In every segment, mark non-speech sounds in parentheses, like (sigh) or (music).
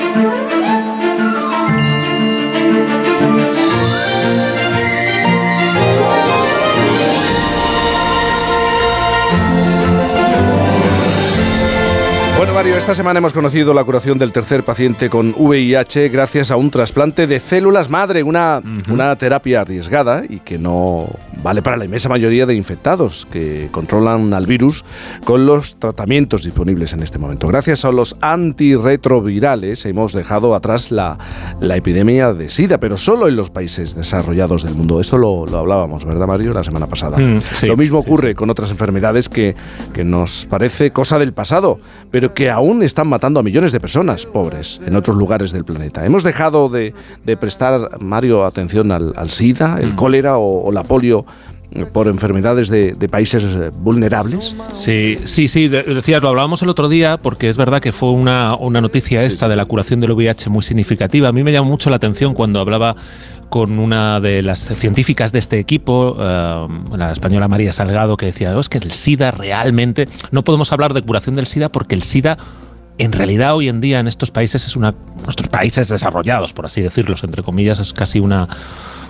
Bueno, Mario, esta semana hemos conocido la curación del tercer paciente con VIH gracias a un trasplante de células madre, una, una terapia arriesgada y que no vale para la inmensa mayoría de infectados que controlan al virus con los tratamientos disponibles en este momento. Gracias a los antirretrovirales hemos dejado atrás la, la epidemia de SIDA, pero solo en los países desarrollados del mundo. Esto lo, lo hablábamos, ¿verdad, Mario, la semana pasada? Mm, sí, lo mismo sí, ocurre con otras enfermedades que, que nos parece cosa del pasado, pero que aún están matando a millones de personas pobres en otros lugares del planeta. Hemos dejado de, de prestar, Mario, atención al, al SIDA, el Mm. cólera o, o la polio eh, por enfermedades de, de países eh, vulnerables. Sí, sí, sí, de- decías, lo hablábamos el otro día porque es verdad que fue una, una noticia esta de la curación del VIH muy significativa. A mí me llamó mucho la atención cuando hablaba con una de las científicas de este equipo, eh, la española María Salgado, que decía, "Oh, es que el SIDA realmente, no podemos hablar de curación del SIDA porque el SIDA en realidad hoy en día en estos países es una nuestros países desarrollados por así decirlo entre comillas es casi una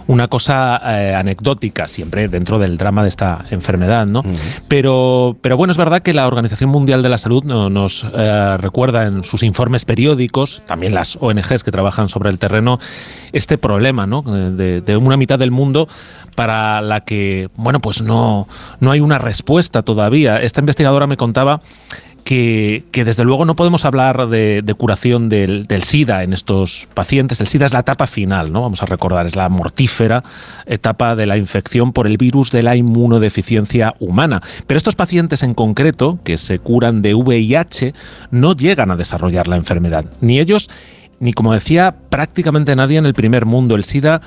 una cosa eh, anecdótica siempre dentro del drama de esta enfermedad, ¿no? Pero, pero bueno, es verdad que la Organización Mundial de la Salud no- nos eh, recuerda en sus informes periódicos, también las ONGs que trabajan sobre el terreno, este problema, ¿no? De, de una mitad del mundo para la que, bueno, pues no, no hay una respuesta todavía. Esta investigadora me contaba que, desde luego no podemos hablar de, de curación del, del SIDA en estos pacientes. El SIDA es la etapa final, ¿no? Vamos a recordar, es la mortífera etapa de la infección por el virus de la inmunodeficiencia humana. Pero estos pacientes en concreto, que se curan de VIH, no llegan a desarrollar la enfermedad. Ni ellos, ni como decía, prácticamente nadie en el primer mundo. El SIDA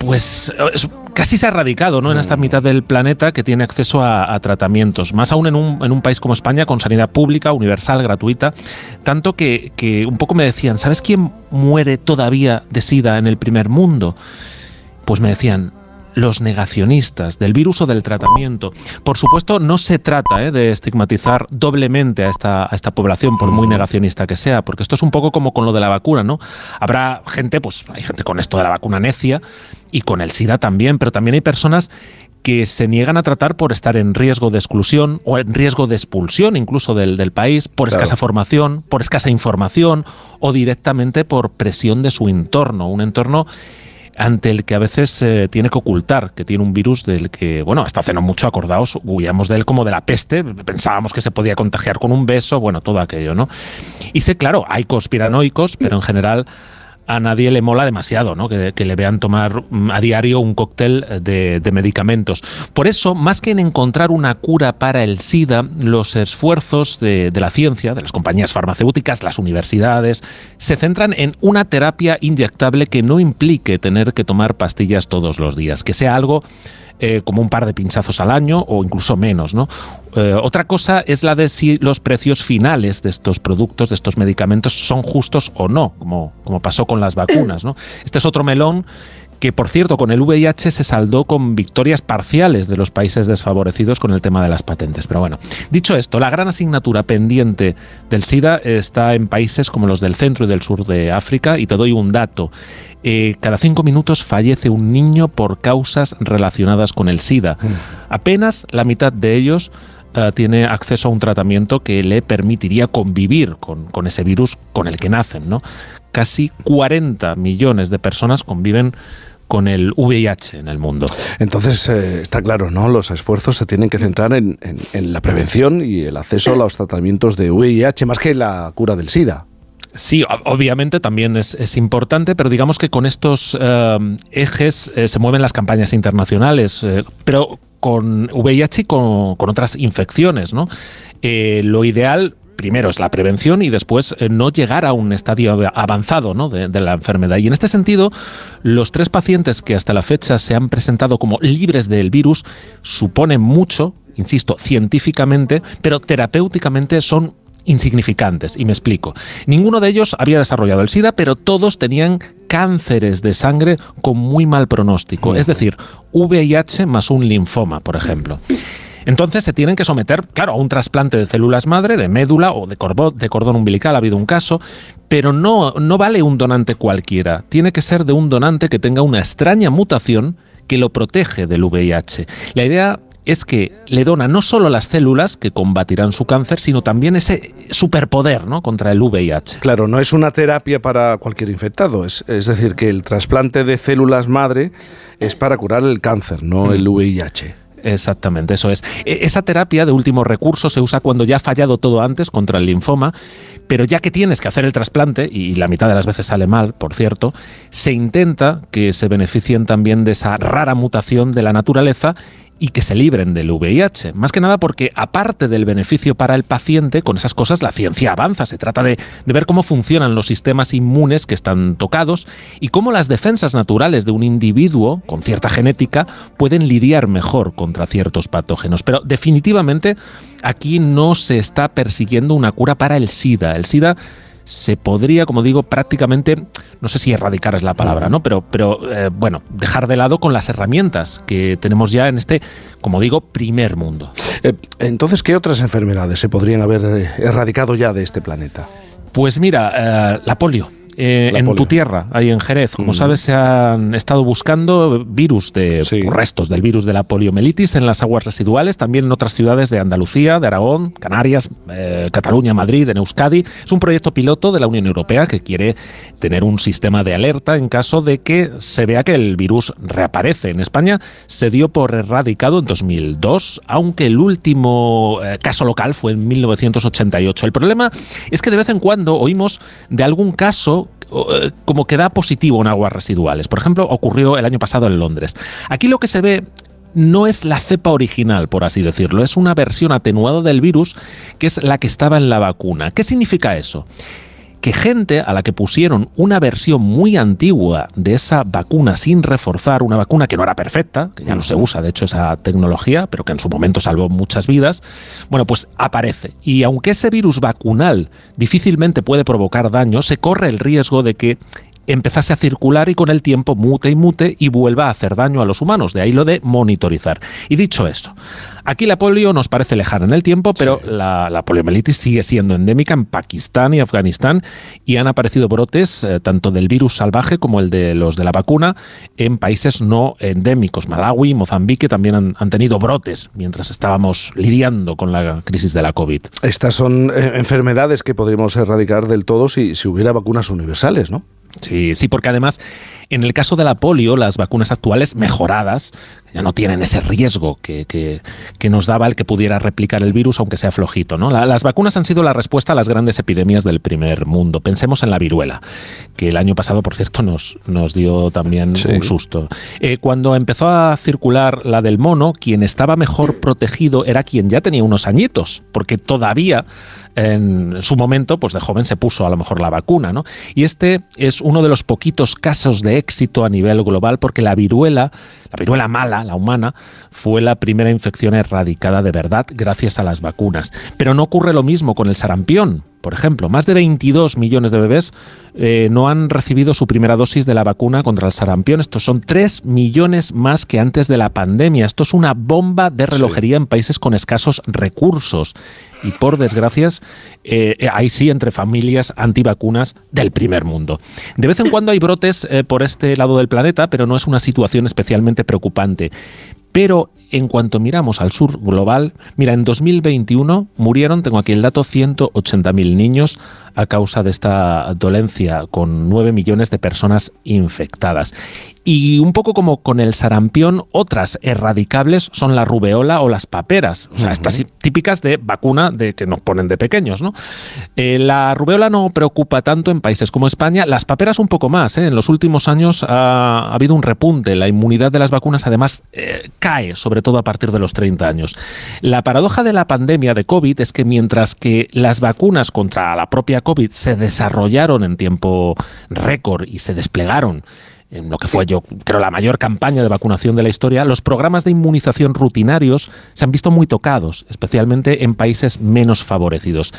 pues es- casi se ha erradicado ¿no? en esta mitad del planeta que tiene acceso a, a tratamientos, más aún en un, en un país como España con sanidad pública, universal, gratuita, tanto que, que un poco me decían, ¿sabes quién muere todavía de SIDA en el primer mundo? Pues me decían, los negacionistas del virus o del tratamiento. Por supuesto, no se trata ¿eh? de estigmatizar doblemente a esta, a esta población, por muy negacionista que sea, porque esto es un poco como con lo de la vacuna, ¿no? Habrá gente, pues hay gente con esto de la vacuna necia y con el SIDA también, pero también hay personas que se niegan a tratar por estar en riesgo de exclusión o en riesgo de expulsión incluso del, del país, por Claro. escasa formación, por escasa información o directamente por presión de su entorno, un entorno ante el que a veces se tiene que ocultar que tiene un virus del que, bueno, hasta hace no mucho, acordaos, huíamos de él como de la peste, pensábamos que se podía contagiar con un beso, bueno, todo aquello, ¿no? Y sé, claro, hay conspiranoicos, pero en general a nadie le mola demasiado, ¿no? Que, le vean tomar mm, a diario un cóctel de, medicamentos. Por eso, más que en encontrar una cura para el SIDA, los esfuerzos de la ciencia, de las compañías farmacéuticas, las universidades, se centran en una terapia inyectable que no implique tener que tomar pastillas todos los días, que sea algo eh, como un par de pinchazos al año o incluso menos. ¿no? Eh, otra cosa es la de si los precios finales de estos productos, de estos medicamentos, son justos o no, como, como pasó con las vacunas. ¿no? Este es otro melón que por cierto con el VIH se saldó con victorias parciales de los países desfavorecidos con el tema de las patentes. Pero bueno, dicho esto, la gran asignatura pendiente del SIDA está en países como los del centro y del sur de África y te doy un dato. Eh, cada cinco minutos fallece un niño por causas relacionadas con el SIDA. Apenas la mitad de ellos eh, tiene acceso a un tratamiento que le permitiría convivir con, con ese virus con el que nacen. ¿no? Casi 40 millones de personas conviven con el VIH en el mundo. Entonces, eh, está claro, ¿no? Los esfuerzos se tienen que centrar en, en- en la prevención y el acceso a los tratamientos de VIH, más que la cura del SIDA. Sí, obviamente también es, es importante, pero digamos que con estos eh, ejes eh, se mueven las campañas internacionales, eh, pero con VIH y con, con otras infecciones, ¿no? Lo ideal primero es la prevención y después eh, no llegar a un estadio av- avanzado ¿no? de, de la enfermedad. Y en este sentido, los tres pacientes que hasta la fecha se han presentado como libres del virus suponen mucho, insisto, científicamente, pero terapéuticamente son insignificantes. Y me explico. Ninguno de ellos había desarrollado el SIDA, pero todos tenían cánceres de sangre con muy mal pronóstico. Es decir, VIH más un linfoma, por ejemplo. Entonces se tienen que someter, claro, a un trasplante de células madre, de médula o de, de cordón umbilical, ha habido un caso, pero no, no vale un donante cualquiera, tiene que ser de un donante que tenga una extraña mutación que lo protege del VIH. La idea es que le dona no solo las células que combatirán su cáncer, sino también ese superpoder ¿no? contra el VIH. Claro, no es una terapia para cualquier infectado, es, es decir, que el trasplante de células madre es para curar el cáncer, no el VIH. Exactamente, eso es. E, esa terapia de último recurso se usa cuando ya ha fallado todo antes contra el linfoma, pero ya que tienes que hacer el trasplante, y la mitad de las veces sale mal, por cierto, se intenta que se beneficien también de esa rara mutación de la naturaleza y que se libren del VIH. Más que nada porque aparte del beneficio para el paciente, con esas cosas la ciencia avanza. Se trata de, ver cómo funcionan los sistemas inmunes que están tocados y cómo las defensas naturales de un individuo con cierta genética pueden lidiar mejor contra ciertos patógenos. Pero definitivamente aquí no se está persiguiendo una cura para el SIDA. El SIDA se podría, como digo, prácticamente, no sé si erradicar es la palabra, ¿no? Pero, pero eh, bueno, dejar de lado con las herramientas que tenemos ya en este, como digo, primer mundo. Eh, entonces, ¿qué otras enfermedades se podrían haber eh, erradicado ya de este planeta? Pues mira, la polio eh, en tu tierra, ahí en Jerez. Como mm. sabes, se han estado buscando virus de restos del virus de la poliomielitis en las aguas residuales, también en otras ciudades de Andalucía, de Aragón, Canarias, eh, Cataluña, Madrid, en Euskadi. Es un proyecto piloto de la Unión Europea que quiere tener un sistema de alerta en caso de que se vea que el virus reaparece. En España se dio por erradicado en 2002, aunque el último eh, caso local fue en 1988. El problema es que de vez en cuando oímos de algún caso como que da positivo en aguas residuales. Por ejemplo, ocurrió el año pasado en Londres. Aquí lo que se ve no es la cepa original, por así decirlo, es una versión atenuada del virus que es la que estaba en la vacuna. ¿Qué significa eso? Que gente a la que pusieron una versión muy antigua de esa vacuna sin reforzar, una vacuna que no era perfecta, que ya no se usa de hecho esa tecnología, pero que en su momento salvó muchas vidas, bueno, pues aparece. Y aunque ese virus vacunal difícilmente puede provocar daño, se corre el riesgo de que empezase a circular y con el tiempo mute y mute y vuelva a hacer daño a los humanos. De ahí lo de monitorizar. Y dicho esto, aquí la polio nos parece lejana en el tiempo, pero la, poliomielitis sigue siendo endémica en Pakistán y Afganistán y han aparecido brotes eh, tanto del virus salvaje como el de los de la vacuna en países no endémicos. Malawi, Mozambique también han, han tenido brotes mientras estábamos lidiando con la crisis de la COVID. Estas son eh, enfermedades que podríamos erradicar del todo si, si hubiera vacunas universales, ¿no? Sí, sí, porque además en el caso de la polio, las vacunas actuales mejoradas ya no tienen ese riesgo que, que, nos daba el que pudiera replicar el virus, aunque sea flojito. ¿no? las vacunas han sido la respuesta a las grandes epidemias del primer mundo. Pensemos en la viruela, que el año pasado, por cierto, nos, nos dio también un susto. Eh, cuando empezó a circular la del mono, quien estaba mejor protegido era quien ya tenía unos añitos, porque todavía en su momento, pues de joven se puso a lo mejor la vacuna, ¿no? Y este es uno de los poquitos casos de éxito a nivel global porque la viruela, la viruela mala, la humana, fue la primera infección erradicada de verdad gracias a las vacunas. Pero no ocurre lo mismo con el sarampión. Por ejemplo, más de 22 millones de bebés eh, no han recibido su primera dosis de la vacuna contra el sarampión. Estos son 3 millones más que antes de la pandemia. Esto es una bomba de relojería en países con escasos recursos. Y por desgracias, eh, ahí sí entre familias antivacunas del primer mundo. De vez en cuando hay brotes eh, por este lado del planeta, pero no es una situación especialmente preocupante. Pero en cuanto miramos al sur global, mira, en 2021 murieron, tengo aquí el dato, 180.000 niños a causa de esta dolencia, con 9 millones de personas infectadas. Y un poco como con el sarampión, otras erradicables son la rubeola o las paperas, o sea, estas típicas de vacuna de que nos ponen de pequeños. ¿no? Eh, la rubeola no preocupa tanto en países como España, las paperas un poco más. ¿eh? En los últimos años ha, habido un repunte, la inmunidad de las vacunas además eh, cae, sobre todo a partir de los 30 años. La paradoja de la pandemia de COVID es que mientras que las vacunas contra la propia COVID se desarrollaron en tiempo récord y se desplegaron en lo que fue yo creo la mayor campaña de vacunación de la historia, los programas de inmunización rutinarios se han visto muy tocados, especialmente en países menos favorecidos.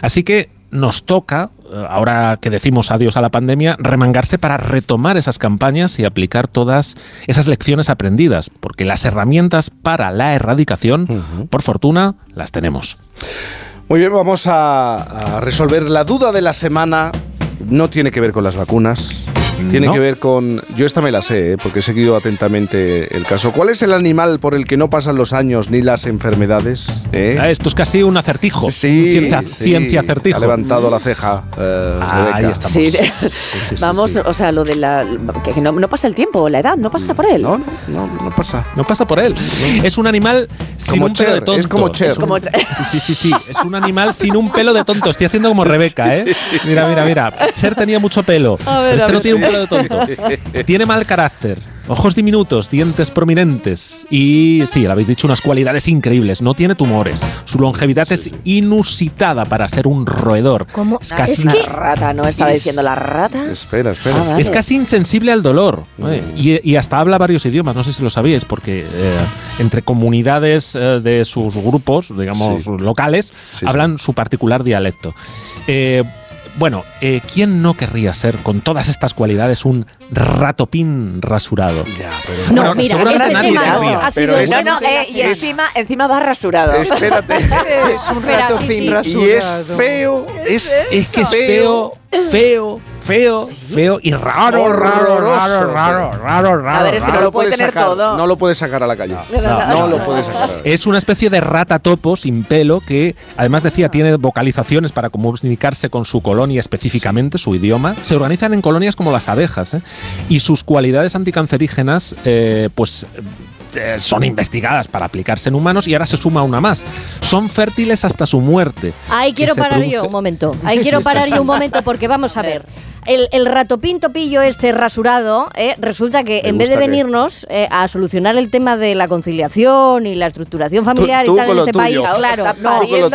Así que nos toca, eh, ahora que decimos adiós a la pandemia, remangarse para retomar esas campañas y aplicar todas esas lecciones aprendidas, porque las herramientas para la erradicación, por fortuna, las tenemos. Muy bien, vamos a, a resolver la duda de la semana. No tiene que ver con las vacunas, tiene que ver con. Yo esta me la sé, ¿eh? porque he seguido atentamente el caso. ¿Cuál es el animal por el que no pasan los años ni las enfermedades? Eh? Ah, esto es casi un acertijo. Sí, ciencia, ciencia acertijo. Ha levantado la ceja. Eh, ah, ahí estamos. Sí. Vamos, o sea, lo de la. que no, no, pasa el tiempo, la edad, no pasa por él. No, no, no, no pasa. No pasa por él. Es un animal sin un pelo de tonto. Es como Cher. como Sí, sí, sí. Es un animal sin un pelo de tonto. Estoy haciendo como (laughs) Rebeca, ¿eh? Mira, mira, mira. Cher tenía mucho pelo. este no tiene un pelo de tonto. (laughs) Tiene mal carácter, ojos diminutos, dientes prominentes y, sí, lo habéis dicho, unas cualidades increíbles. No tiene tumores. Su longevidad es inusitada para ser un roedor. ¿Cómo? Es casi una rata, ¿no? Estaba diciendo la rata. Espera, espera. Ah, es casi insensible al dolor. Mm. Y, hasta habla varios idiomas, no sé si lo sabíais, porque eh, entre comunidades eh, de sus grupos, digamos, locales, hablan su particular dialecto. Eh, bueno, eh, ¿quién no querría ser con todas estas cualidades un ratopín rasurado? Ya, pero... No, mira, seguramente este nadie querría. Pero es, no, no, eh, y encima, encima va rasurado. (laughs) Espérate. (laughs) es un ratopín rasurado. Y es feo, es, es que es feo feo, feo, feo y raro, raro, raro, raro, raro, raro. A ver, es que no lo puede tener todo. No lo puede sacar a la calle. No, lo puede sacar. (laughs) Es una especie de rata topo sin pelo que, además decía, tiene vocalizaciones para comunicarse con su colonia específicamente, su idioma. Se organizan en colonias como las abejas ¿eh? y sus cualidades anticancerígenas, eh, pues eh, son investigadas para aplicarse en humanos y ahora se suma una más. Son fértiles hasta su muerte. Ahí quiero parar yo un momento. (laughs) Ahí quiero parar yo un momento porque vamos a ver el, el ratopín topillo este rasurado, eh, resulta que en vez de venirnos eh, a solucionar el tema de la conciliación y la estructuración familiar y tal en este país, claro,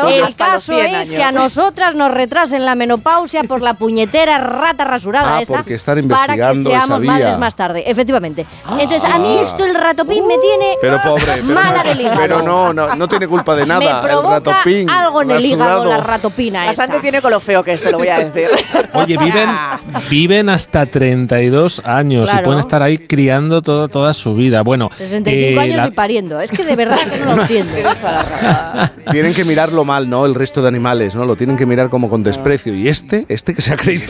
el caso es que a nosotras nos retrasen la menopausia por la puñetera rata rasurada ah, esta para que seamos madres más tarde, efectivamente. Entonces, a mí esto el ratopín me tiene pero pobre, mala del hígado. Pero no, no, no tiene culpa de nada. Me provoca algo en el hígado la ratopina Bastante tiene con lo feo que esto, lo voy a decir. Oye, viven (laughs) viven hasta 32 años y pueden estar ahí criando todo, toda su vida. Bueno, 65 eh, años y pariendo. Es que de verdad que no lo entiendo. (laughs) tienen que mirarlo mal, ¿no? El resto de animales, ¿no? Lo tienen que mirar como con desprecio. Y este, este que se ha creído. (laughs)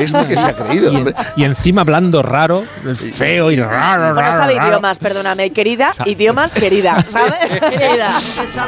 Este que se ha creído. Y, encima hablando raro, feo y raro, raro. No sabe idiomas, perdóname, querida. Idiomas, querida, ¿sabes? querida.